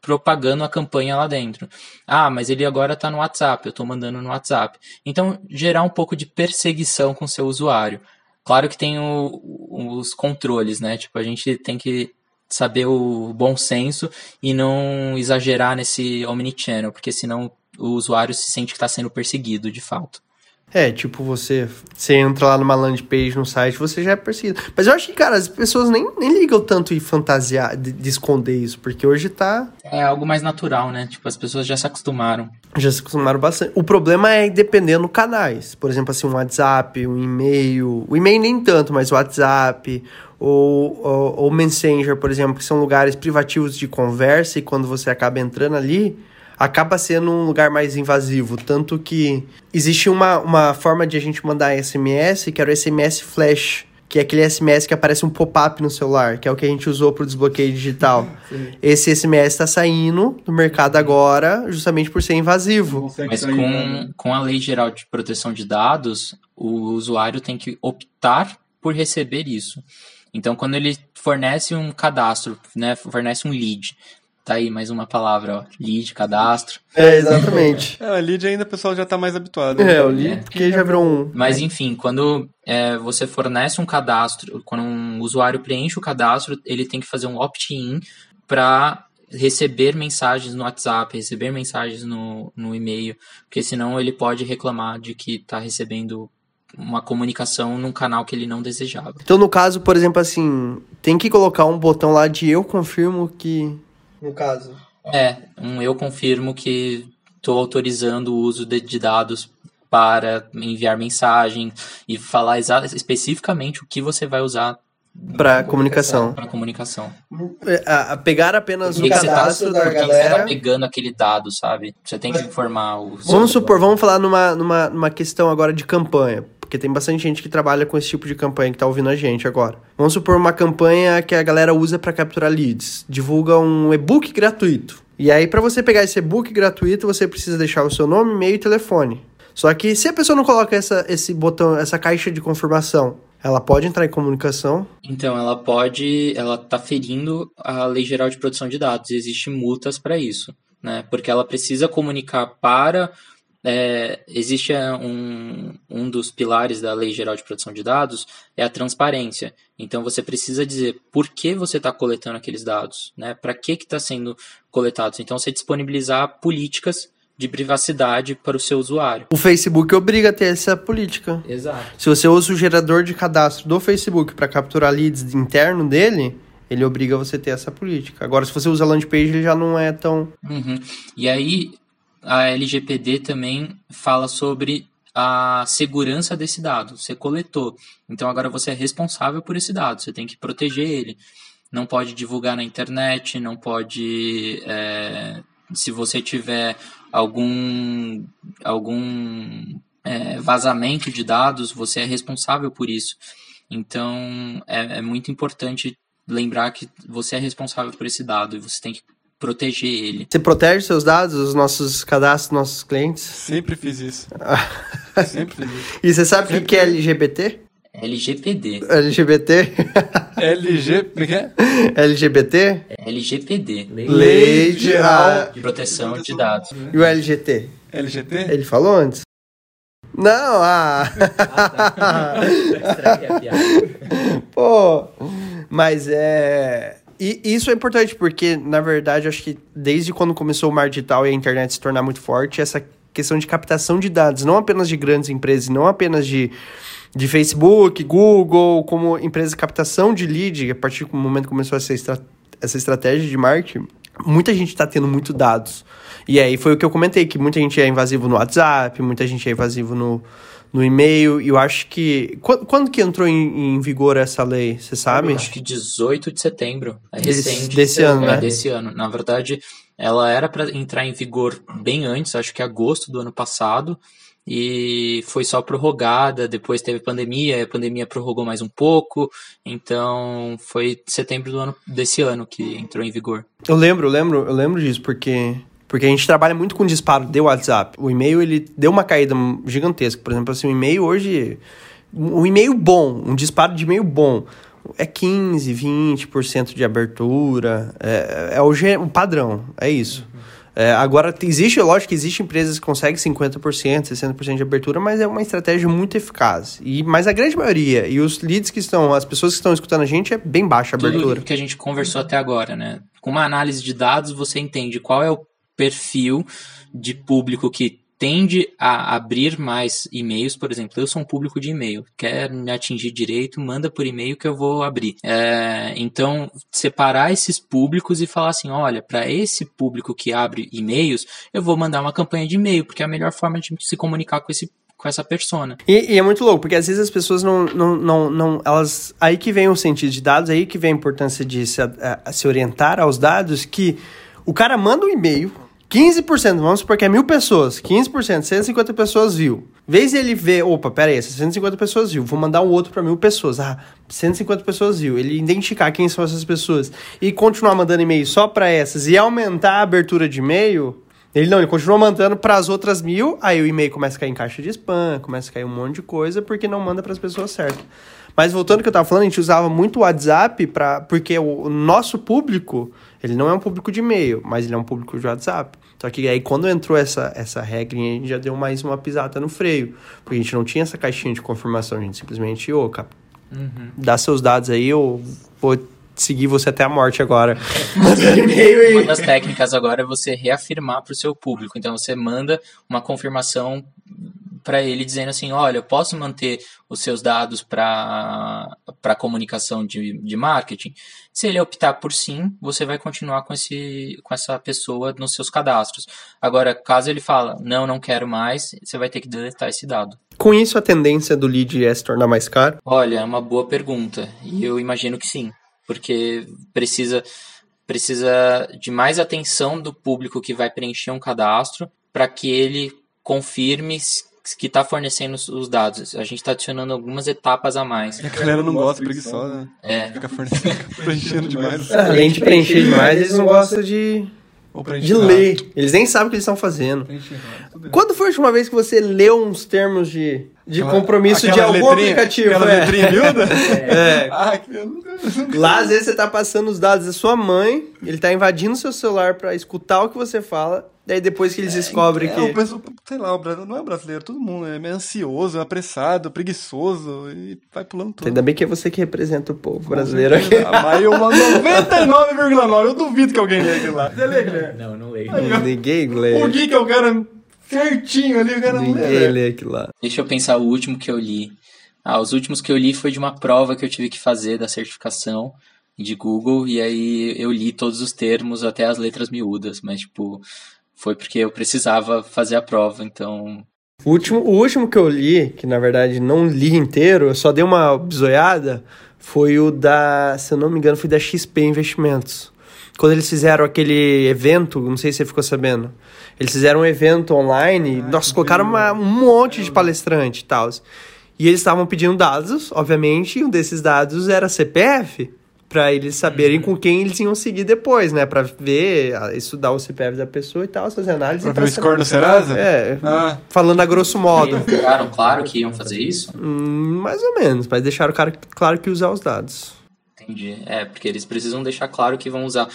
propagando a campanha lá dentro. Ah, mas ele agora está no WhatsApp, eu estou mandando no WhatsApp. Então, gerar um pouco de perseguição com o seu usuário. Claro que tem o- os controles, né? Tipo, a gente tem que saber o bom senso e não exagerar nesse omnichannel, porque senão o usuário se sente que está sendo perseguido de fato. É, tipo, você, você entra lá numa landing page no site, você já é perseguido. Mas eu acho que, cara, as pessoas nem, nem ligam tanto em fantasiar, de, de esconder isso, porque hoje tá. É algo mais natural, né? Tipo, as pessoas já se acostumaram. Já se acostumaram bastante. O problema é dependendo canais. Por exemplo, assim, um WhatsApp, um e-mail. O e-mail nem tanto, mas o WhatsApp. Ou, ou, ou Messenger, por exemplo, que são lugares privativos de conversa e quando você acaba entrando ali, acaba sendo um lugar mais invasivo. Tanto que existe uma, uma forma de a gente mandar SMS, que era o SMS Flash. Que é aquele SMS que aparece um pop-up no celular, que é o que a gente usou para o desbloqueio digital. Esse SMS está saindo do mercado agora, justamente por ser invasivo. Mas sair, né? com, com a Lei Geral de Proteção de Dados, o usuário tem que optar por receber isso. Então, quando ele fornece um cadastro, né, fornece um lead, tá aí mais uma palavra, ó, lead, cadastro. É, exatamente. É, a lead ainda o pessoal já tá mais habituado. né? É, eu li porque já virou um. Mas enfim, quando é, você fornece um cadastro, quando um usuário preenche o cadastro, ele tem que fazer um opt-in para receber mensagens no WhatsApp, receber mensagens no, no e-mail, porque senão ele pode reclamar de que está recebendo uma comunicação num canal que ele não desejava. Então, no caso, por exemplo, assim, tem que colocar um botão lá de eu confirmo que. No caso. É, um eu confirmo que estou autorizando o uso de, de dados para enviar mensagem e falar especificamente o que você vai usar Pra comunicação. para comunicação. É, a- a pegar apenas o tá, cadastro por da que que você galera. tá pegando aquele dado, sabe? Você tem que informar o. Vamos supor, vamos falar numa, numa, numa questão agora de campanha. Porque tem bastante gente que trabalha com esse tipo de campanha que tá ouvindo a gente agora. Vamos supor uma campanha que a galera usa para capturar leads. Divulga um e-book gratuito. E aí, para você pegar esse e-book gratuito, você precisa deixar o seu nome, e-mail e telefone. Só que se a pessoa não coloca essa, esse botão, essa caixa de confirmação, ela pode entrar em comunicação. Então, ela pode. Ela tá ferindo a Lei Geral de Proteção de Dados. E existe multas para isso. Né? Porque ela precisa comunicar para. É, existe é, um, um dos pilares da Lei Geral de Proteção de Dados é a transparência. Então você precisa dizer por que você está coletando aqueles dados, né? Para que está sendo coletados. Então você disponibilizar políticas de privacidade para o seu usuário. O Facebook obriga a ter essa política. Exato. Se você usa o gerador de cadastro do Facebook para capturar leads interno dele, ele obriga você a ter essa política. Agora, se você usa a landing page, ele já não é tão. Uhum. E aí, a LGPD também fala sobre a segurança desse dado. Você coletou. Então, agora você é responsável por esse dado. Você tem que proteger ele. Não pode divulgar na internet, não pode. é, se você tiver algum, algum é, vazamento de dados, você é responsável por isso. Então, é, é muito importante lembrar que você é responsável por esse dado e você tem que proteger ele. Você protege seus dados, os nossos cadastros, nossos clientes? Sempre fiz isso. Sempre fiz isso. E você sabe o que, que é LGBT? LGPD. LGBT? LG. é é? LGBT? LGPD. Lei de. ah, de proteção de dados. e o LGT? LGT? Ele falou antes? Não, ah. Pô, mas é. E isso é importante porque, na verdade, acho que desde quando começou o mar digital e a internet se tornar muito forte, essa questão de captação de dados, não apenas de grandes empresas, não apenas de, de Facebook, Google, como empresas de captação de lead, a partir do momento que começou essa, estra essa estratégia de marketing, muita gente tá tendo muito dados. E aí foi o que eu comentei, que muita gente é invasivo no WhatsApp, muita gente é invasivo no, no e-mail, e eu acho que... Quando, quando que entrou em, em vigor essa lei, você sabe? Acho que 18 de setembro. É Desse- recente. desse ano, é, né? Desse ano. Na verdade, ela era para entrar em vigor bem antes, acho que agosto do ano passado. E foi só prorrogada, depois teve pandemia, a pandemia prorrogou mais um pouco, então foi setembro do ano desse ano que entrou em vigor. Eu lembro, eu lembro, eu lembro disso, porque porque a gente trabalha muito com disparo de WhatsApp. O e-mail ele deu uma caída gigantesca. Por exemplo, assim, o e-mail hoje, um e-mail bom, um disparo de e-mail bom é 15, 20% de abertura, é, é o, o padrão, é isso. É, agora, existe, lógico que existe empresas que conseguem 50%, 60% de abertura, mas é uma estratégia muito eficaz. E, mas a grande maioria, e os leads que estão, as pessoas que estão escutando a gente, é bem baixa a abertura. Tudo que a gente conversou até agora, né? Com uma análise de dados, você entende qual é o perfil de público que tende a abrir mais e-mails, por exemplo, eu sou um público de e-mail, quer me atingir direito, manda por e-mail que eu vou abrir. É, então, separar esses públicos e falar assim, olha, para esse público que abre e-mails, eu vou mandar uma campanha de e-mail, porque é a melhor forma de se comunicar com esse com essa persona. E, e é muito louco, porque às vezes as pessoas não, não, não, não. Elas. Aí que vem o sentido de dados, aí que vem a importância de se, a- a se orientar aos dados, que o cara manda um e-mail, 15%, vamos supor que é mil pessoas, 15%, 150 pessoas viu. Vez ele vê, opa, pera aí, essas 150 pessoas viu, vou mandar um outro para mil pessoas. Ah, 150 pessoas viu. Ele identificar quem são essas pessoas e continuar mandando e-mail só para essas e aumentar a abertura de e-mail. Ele não, ele continua mandando para as outras mil, aí o e-mail começa a cair em caixa de spam, começa a cair um monte de coisa porque não manda para as pessoas certas. Mas voltando ao que eu tava falando, a gente usava muito o WhatsApp para porque o nosso público, ele não é um público de e-mail, mas ele é um público de WhatsApp. Só que aí quando entrou essa essa regrinha, a gente já deu mais uma pisada no freio, porque a gente não tinha essa caixinha de confirmação, a gente simplesmente, ô, cap, dá seus dados aí, eu vou seguir você até a morte agora. Uma das técnicas agora é você reafirmar para o seu público. Então você manda uma confirmação para ele dizendo assim, olha, eu posso manter os seus dados para comunicação de, de marketing. Se ele optar por sim, você vai continuar com esse com essa pessoa nos seus cadastros. Agora, caso ele fala, não, não quero mais, você vai ter que deletar esse dado. Com isso a tendência do lead é se tornar mais caro. Olha, é uma boa pergunta. E eu imagino que sim, porque precisa precisa de mais atenção do público que vai preencher um cadastro para que ele confirme que está fornecendo os- os dados. A gente está adicionando algumas etapas a mais. A galera não gosta, preguiçosa. né? É, Fica fornecendo, preenchendo demais. Além de preencher demais, eles não gostam de, de ler. Eles nem sabem o que eles estão fazendo. Quando foi a última vez que você leu uns termos de, de Aquela- compromisso de aquela algum letrinha- aplicativo? Aquela é. letrinha miúda? É. Ah, que eu nunca... Lá, às vezes, você tá passando os dados da sua mãe, ele tá invadindo seu celular pra escutar o que você fala, daí depois que eles descobrem É, que... o pessoal, sei lá, o Brasil não é brasileiro, todo mundo é meio ansioso, apressado, preguiçoso e vai pulando tudo. Ainda bem que é você que representa o povo brasileiro aqui. Ah, Mas eu, uma 99,9, eu duvido que alguém aquilo lá. Você lê, Guilherme? não, não leio. Ninguém lê. O Gui que é o cara certinho ali, o cara não lê. Lê aquilo lá. Deixa eu pensar o último que eu li. Ah, os últimos que eu li foi de uma prova que eu tive que fazer da certificação de Google, e aí eu li todos os termos, até as letras miúdas, mas tipo, foi porque eu precisava fazer a prova, então. O último, o último que eu li, que na verdade não li inteiro, eu só dei uma bisoiada, foi o da, se eu não me engano, foi da XP Investimentos. Quando eles fizeram aquele evento, não sei se você ficou sabendo, eles fizeram um evento online, nossa, colocaram uma- um monte de palestrante e tal. E eles estavam pedindo dados, obviamente, e um desses dados era CPF, para eles saberem com quem eles iam seguir depois, né? Para ver, ah, estudar o CPF da pessoa e tal, fazer análise. Pra e ver o score no Serasa? É, Ah, falando a grosso modo. Ficaram claro que iam fazer isso? Hum, mais ou menos, mas deixaram o cara claro que usar os dados. Entendi. É, porque eles precisam deixar claro que vão usar,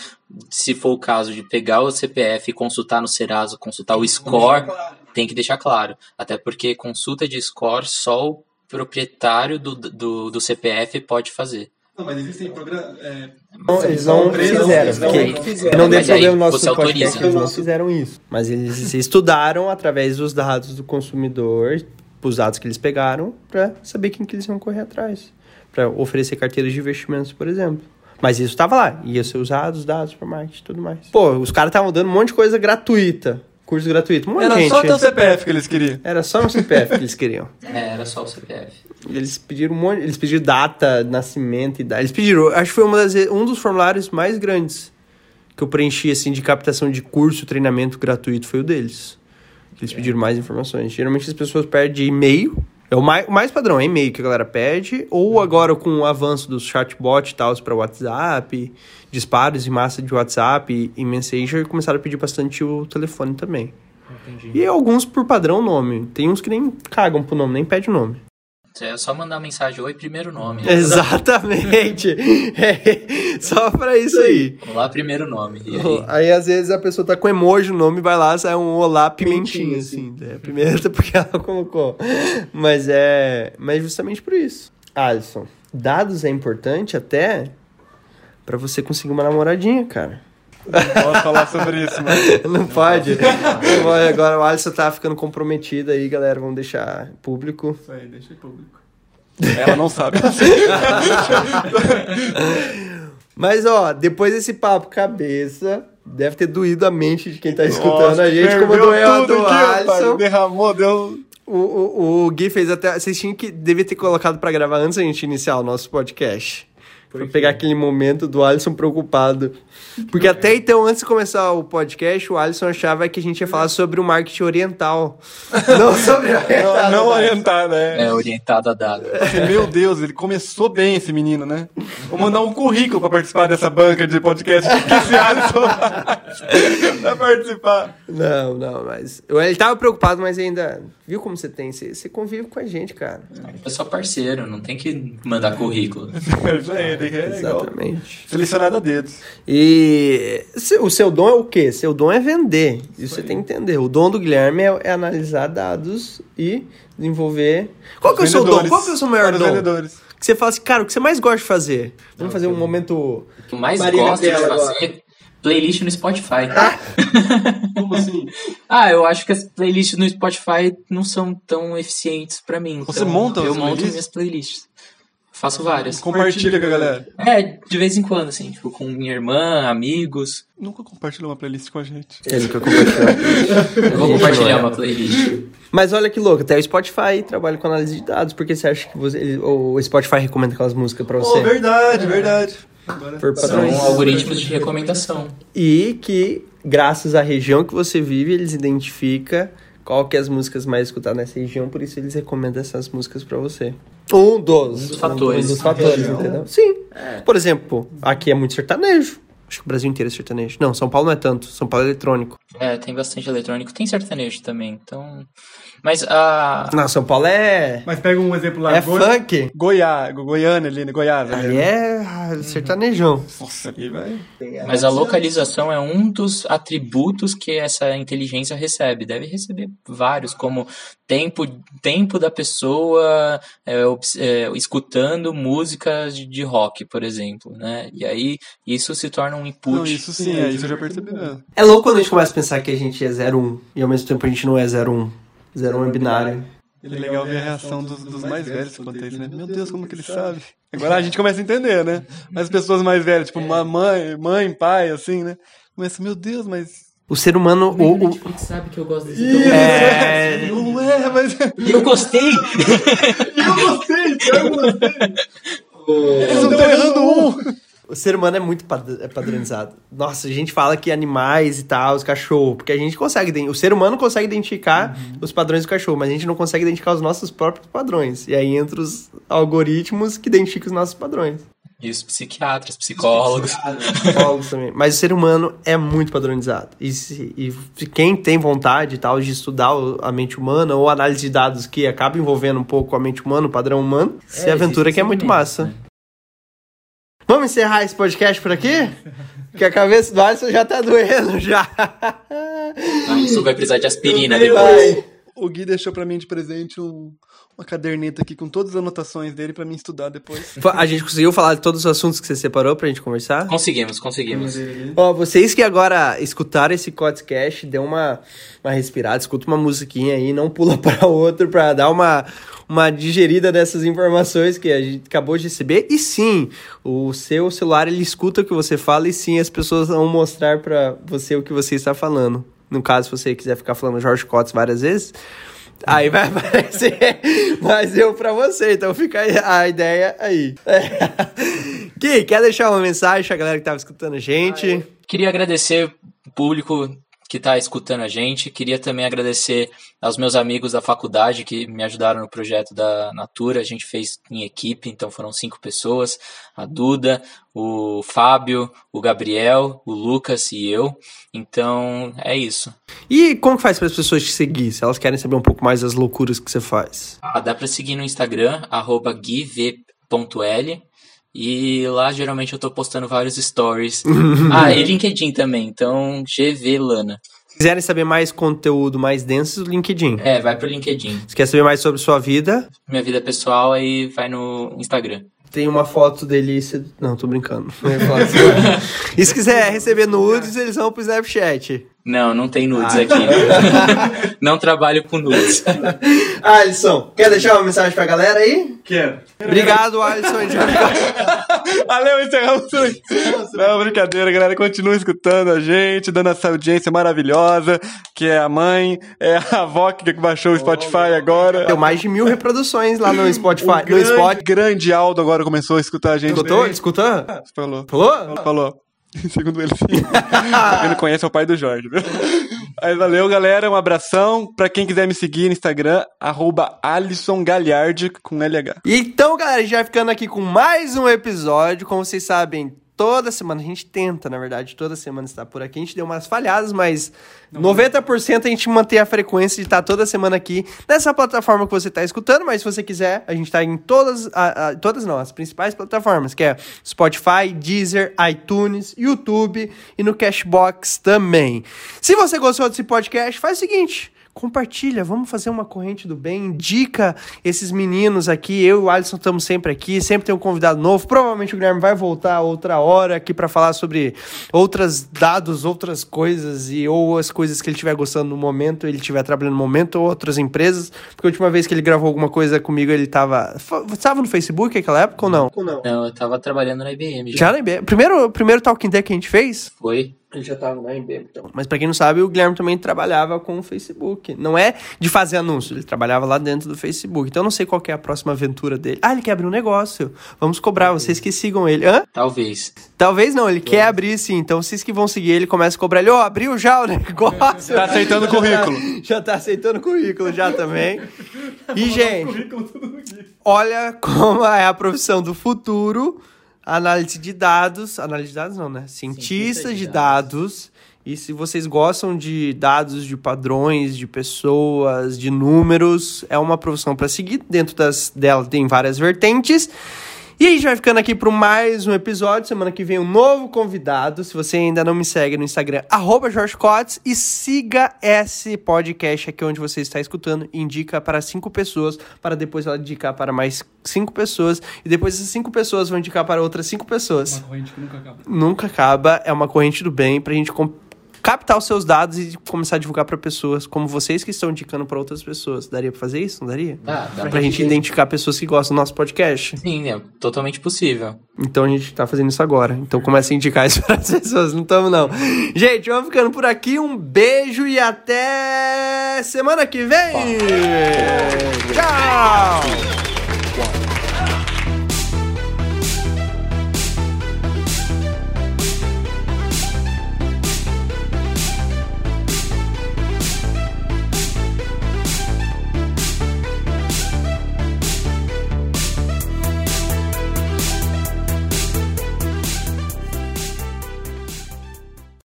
se for o caso de pegar o CPF e consultar no Serasa, consultar o score, tem que deixar claro. Até porque consulta de score só o proprietário do, do, do CPF pode fazer. Não, mas existem programas. É... Não, eles não empresas, fizeram, eles não- porque não fizeram. não deu Mas aí problema no nosso podcast, eles não fizeram isso. Mas eles estudaram através dos dados do consumidor, os dados que eles pegaram, para saber quem que eles iam correr atrás. Para oferecer carteiras de investimentos, por exemplo. Mas isso tava lá, ia ser usado os dados para marketing e tudo mais. Pô, os caras estavam dando um monte de coisa gratuita, curso gratuito, um monte de Era gente. só teu CPF que eles queriam. Era só no CPF que eles queriam. É, era só o CPF. Eles pediram um monte, eles pediram data, nascimento, idade. Eles pediram, acho que foi uma das, um dos formulários mais grandes que eu preenchi assim de captação de curso, treinamento gratuito foi o deles. Eles pediram mais informações. Geralmente as pessoas pedem e-mail. É o mais, o mais padrão, é e-mail que a galera pede, ou agora com o avanço dos chatbot e tal para WhatsApp, disparos em massa de WhatsApp e Messenger, começaram a pedir bastante o telefone também. Entendi. E alguns por padrão nome. Tem uns que nem cagam pro nome, nem pede o nome. É só mandar uma mensagem, oi, primeiro nome. Exatamente. É, só pra isso aí. Olá, primeiro nome. E aí? Aí, às vezes, a pessoa tá com emoji no nome, vai lá, sai um olá pimentinha, assim. É, primeiro porque ela colocou. Mas é... Mas justamente por isso. Alisson, dados é importante até pra você conseguir uma namoradinha, cara. Posso falar sobre isso, mano. Não pode. Não pode. Agora o Alisson tá ficando comprometido aí, galera. Vamos deixar público. Isso aí, deixa público. Ela não sabe. Mas, ó, depois desse papo cabeça, deve ter doído a mente de quem tá escutando a gente, como doeu a tudo do. Alisson. Derramou, deu. O, o, o Gui fez até. Vocês tinham que. Devia ter colocado pra gravar antes da gente iniciar o nosso podcast. Pra pegar aquele momento do Alisson preocupado. Porque até então, antes de começar o podcast, o Alisson achava que a gente ia falar sobre o marketing oriental. Não sobre o Não, não orientada, é. É orientado a dado. Assim, Meu Deus, ele começou bem esse menino, né? Vou mandar um currículo pra participar dessa banca de podcast. Que esse Alisson pra participar? Não, não, mas. Ele tava preocupado, mas ainda. Viu como você tem? Você, você convive com a gente, cara. É só parceiro, não tem que mandar currículo. É Isso aí, é igual. Exatamente. Selecionado a dedos. E se- o seu dom é o quê? Seu dom é vender. Isso você tem que entender. O dom do Guilherme é, é analisar dados e desenvolver. Qual que é o seu dom? Qual que é o seu maior Para os dom? vendedores. Que você fala assim, cara, o que você mais gosta de fazer? Vamos fazer um momento. O que eu mais Marina gosto de Bela agora. fazer playlist no Spotify. Como assim? ah, eu acho que as playlists no Spotify não são tão eficientes pra mim. Você então monta Eu as monto playlists? minhas playlists. Faço várias. Compartilha com a galera. É, de vez em quando, assim, tipo, com minha irmã, amigos. Nunca compartilhou uma playlist com a gente. Ele nunca compartilhou. Eu vou compartilhar uma playlist. Mas olha que louco, até o Spotify trabalha com análise de dados, porque você acha que você, ele- o Spotify recomenda aquelas músicas pra você? Oh, verdade, verdade. Por São algoritmos de recomendação. E que, graças à região que você vive, eles identificam qual que é as músicas mais escutadas nessa região, por isso eles recomendam essas músicas pra você. Um dos, Um dos fatores. Um dos fatores, entendeu? Sim. Por exemplo, aqui é muito sertanejo. Acho que o Brasil inteiro é sertanejo. Não, São Paulo não é tanto. São Paulo é eletrônico. É, tem bastante eletrônico. Tem sertanejo também, então... Mas a... Não, São Paulo é... Mas pega um exemplo lá. É Goi- funk. Goiá, Go- Goiânia ali, né? Goiás. ali, né? é ah, sertanejão. Nossa, ali vai. Mas a localização é um dos atributos que essa inteligência recebe. Deve receber vários, como tempo, tempo da pessoa é, é, escutando músicas de, de rock, por exemplo, né? E aí isso se torna um input. Não, isso sim, é, isso eu já percebi mesmo. É louco quando a gente começa a pensar que a gente é 01 e ao mesmo tempo a gente não é 01. 01 é binário. É legal ver a reação dos, dos mais velhos quanto a isso, né? Meu Deus, como que ele sabe? Agora a gente começa a entender, né? Mas as pessoas mais velhas, tipo uma mãe, mãe, pai, assim, né? Começa, meu Deus, mas. O ser humano. O, o- sabe que eu gosto desse é, Não é, mas. Eu gostei! Eu gostei, eu gostei. Eles não estão errando um. O ser humano é muito é padronizado. Nossa, a gente fala que animais e tal, os cachorros, porque a gente consegue. O ser humano consegue identificar os padrões do cachorro, mas a gente não consegue identificar os nossos próprios padrões. E aí entra os algoritmos que identificam os nossos padrões. E os psiquiatras, psicólogos. Psicólogos também. Mas o ser humano é muito padronizado. E, se- e quem tem vontade tal de estudar a mente humana ou análise de dados que acaba envolvendo um pouco a mente humana, o padrão humano, se aventura que é muito massa. Vamos encerrar esse podcast por aqui? Que a cabeça do Alisson já tá doendo já. Isso vai precisar de aspirina depois. O Gui deixou pra mim de presente um- uma caderneta aqui com todas as anotações dele pra mim estudar depois. A gente conseguiu falar de todos os assuntos que você separou pra gente conversar? Conseguimos, conseguimos. Ó, vocês que agora escutaram esse podcast, dê uma, uma respirada, escuta uma musiquinha aí, não pula para outro pra dar uma, uma digerida dessas informações que a gente acabou de receber. E sim, o seu celular ele escuta o que você fala e sim, as pessoas vão mostrar para você o que você está falando. No caso, se você quiser ficar falando Jorge Cotes várias vezes, aí vai aparecer mais eu para você. Então fica a ideia aí. Gui, quer deixar uma mensagem pra galera que tava escutando a gente? Queria agradecer o público que está escutando a gente. Queria também agradecer aos meus amigos da faculdade que me ajudaram no projeto da Natura. A gente fez em equipe, então foram cinco pessoas: a Duda, o Fábio, o Gabriel, o Lucas e eu. Então é isso. E como que faz para as pessoas te seguir, se elas querem saber um pouco mais das loucuras que você faz? Ah, dá para seguir no Instagram, arroba guiv.l. E lá geralmente eu tô postando vários stories. ah, e LinkedIn também, então GV Lana. Se quiserem saber mais conteúdo mais denso, LinkedIn. É, vai pro LinkedIn. Se quer saber mais sobre sua vida, Minha vida pessoal aí vai no Instagram. tem uma foto dele. Não, tô brincando. E se quiser receber nudes, eles vão pro Snapchat. Não, não tem nudes aqui. não trabalho com nudes. Alisson, quer deixar uma mensagem pra galera aí? Quero. Obrigado, Alisson. Valeu, encerramos. Não, brincadeira, galera. Continua escutando a gente, dando essa audiência maravilhosa, que é a mãe, é a avó que baixou o Spotify agora. Deu mais de mil reproduções lá no Spotify. O No grande, Spot. grande Aldo agora começou a escutar a gente. Escutou? Escutou? Falou. Falou? Falou. Segundo ele, sim. Não conhece o pai do Jorge? Mas valeu, galera. Um abração. Pra quem quiser me seguir no Instagram, arroba Alisson com LH. Então, galera, a gente vai ficando aqui com mais um episódio. Como vocês sabem, toda semana, a gente tenta, na verdade, toda semana estar por aqui. A gente deu umas falhadas, mas 90% a gente mantém a frequência de estar toda semana aqui nessa plataforma que você está escutando. Mas se você quiser, a gente está em todas, a- a- todas não, as principais plataformas, que é Spotify, Deezer, iTunes, YouTube e no Cashbox também. Se você gostou desse podcast, faz o seguinte compartilha, vamos fazer uma corrente do bem, indica esses meninos aqui, eu e o Alisson estamos sempre aqui, sempre tem um convidado novo, provavelmente o Guilherme vai voltar outra hora aqui para falar sobre outros dados, outras coisas e ou as coisas que ele estiver gostando no momento, ele estiver trabalhando no momento, ou outras empresas, porque a última vez que ele gravou alguma coisa comigo, ele tava, estava no Facebook naquela época ou não? Não? Eu tava trabalhando na IBM já. Já na IBM. Primeiro, primeiro Talking Deck que a gente fez, Foi. Ele já tava na IBM, então. Mas pra quem não sabe, o Guilherme também trabalhava com o Facebook. Não é de fazer anúncio, ele trabalhava lá dentro do Facebook. Então eu não sei qual que é a próxima aventura dele. Ah, ele quer abrir um negócio. Vamos cobrar, vocês que sigam ele. Hã? Talvez. Talvez não, ele quer abrir sim. Então vocês que vão seguir ele, começam a cobrar ele. Ô, abriu já o negócio. Tá aceitando o currículo. Já tá aceitando o currículo já também. E, gente, olha como é a profissão do futuro. Análise de dados. Análise de dados não, né? Cientista, de, de dados. E se vocês gostam de dados, de padrões, de pessoas, de números, é uma profissão para seguir. Dentro das, dela tem várias vertentes. E a gente vai ficando aqui para mais um episódio. Semana que vem um novo convidado. Se você ainda não me segue no Instagram, arroba Jorge Cotes. E siga esse podcast aqui onde você está escutando. Indica para cinco pessoas, para depois ela indicar para mais cinco pessoas. E depois essas cinco pessoas vão indicar para outras cinco pessoas. Uma corrente que nunca acaba. Nunca acaba. É uma corrente do bem pra gente com- captar os seus dados e começar a divulgar para pessoas como vocês que estão indicando para outras pessoas. Daria para fazer isso? Não daria? Dá, dá Pra gente identificar pessoas que gostam do nosso podcast. Sim, é totalmente possível. Então a gente tá fazendo isso agora. Então começa a indicar isso para as pessoas. Não estamos, não. Gente, vamos ficando por aqui. Um beijo e até semana que vem. Tchau!